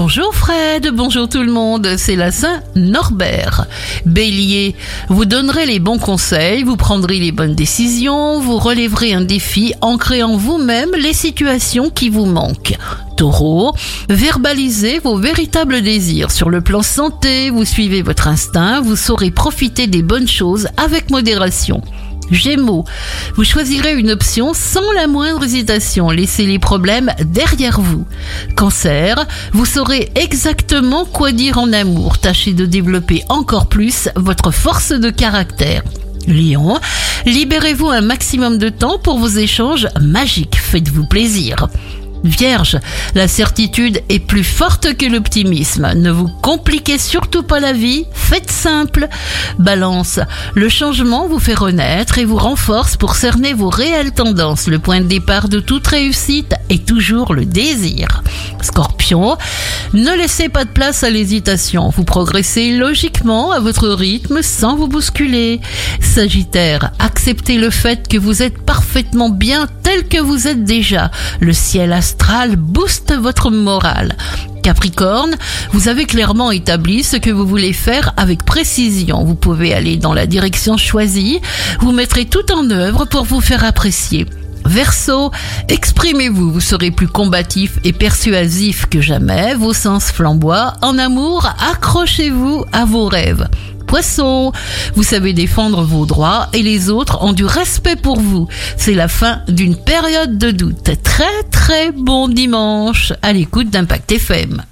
Bonjour Fred, bonjour tout le monde, c'est la Saint Norbert. Bélier, vous donnerez les bons conseils, vous prendrez les bonnes décisions, vous relèverez un défi en créant vous-même les situations qui vous manquent. Taureau, verbalisez vos véritables désirs. Sur le plan santé, vous suivez votre instinct, vous saurez profiter des bonnes choses avec modération. Gémeaux, vous choisirez une option sans la moindre hésitation. Laissez les problèmes derrière vous. Cancer, vous saurez exactement quoi dire en amour. Tâchez de développer encore plus votre force de caractère. Lion, libérez-vous un maximum de temps pour vos échanges magiques. Faites-vous plaisir. Vierge, la certitude est plus forte que l'optimisme. Ne vous compliquez surtout pas la vie, faites simple. Balance, le changement vous fait renaître et vous renforce pour cerner vos réelles tendances. Le point de départ de toute réussite est toujours le désir. Scorpion, ne laissez pas de place à l'hésitation. Vous progressez logiquement à votre rythme sans vous bousculer. Sagittaire, acceptez le fait que vous êtes parfaitement bien tel que vous êtes déjà. Le ciel astral booste votre morale. Capricorne, vous avez clairement établi ce que vous voulez faire avec précision. Vous pouvez aller dans la direction choisie. Vous mettrez tout en œuvre pour vous faire apprécier. Verseau, exprimez-vous, vous serez plus combatif et persuasif que jamais, vos sens flamboient. En amour, accrochez-vous à vos rêves. Poisson, vous savez défendre vos droits et les autres ont du respect pour vous. C'est la fin d'une période de doute. Très très bon dimanche à l'écoute d'Impact FM.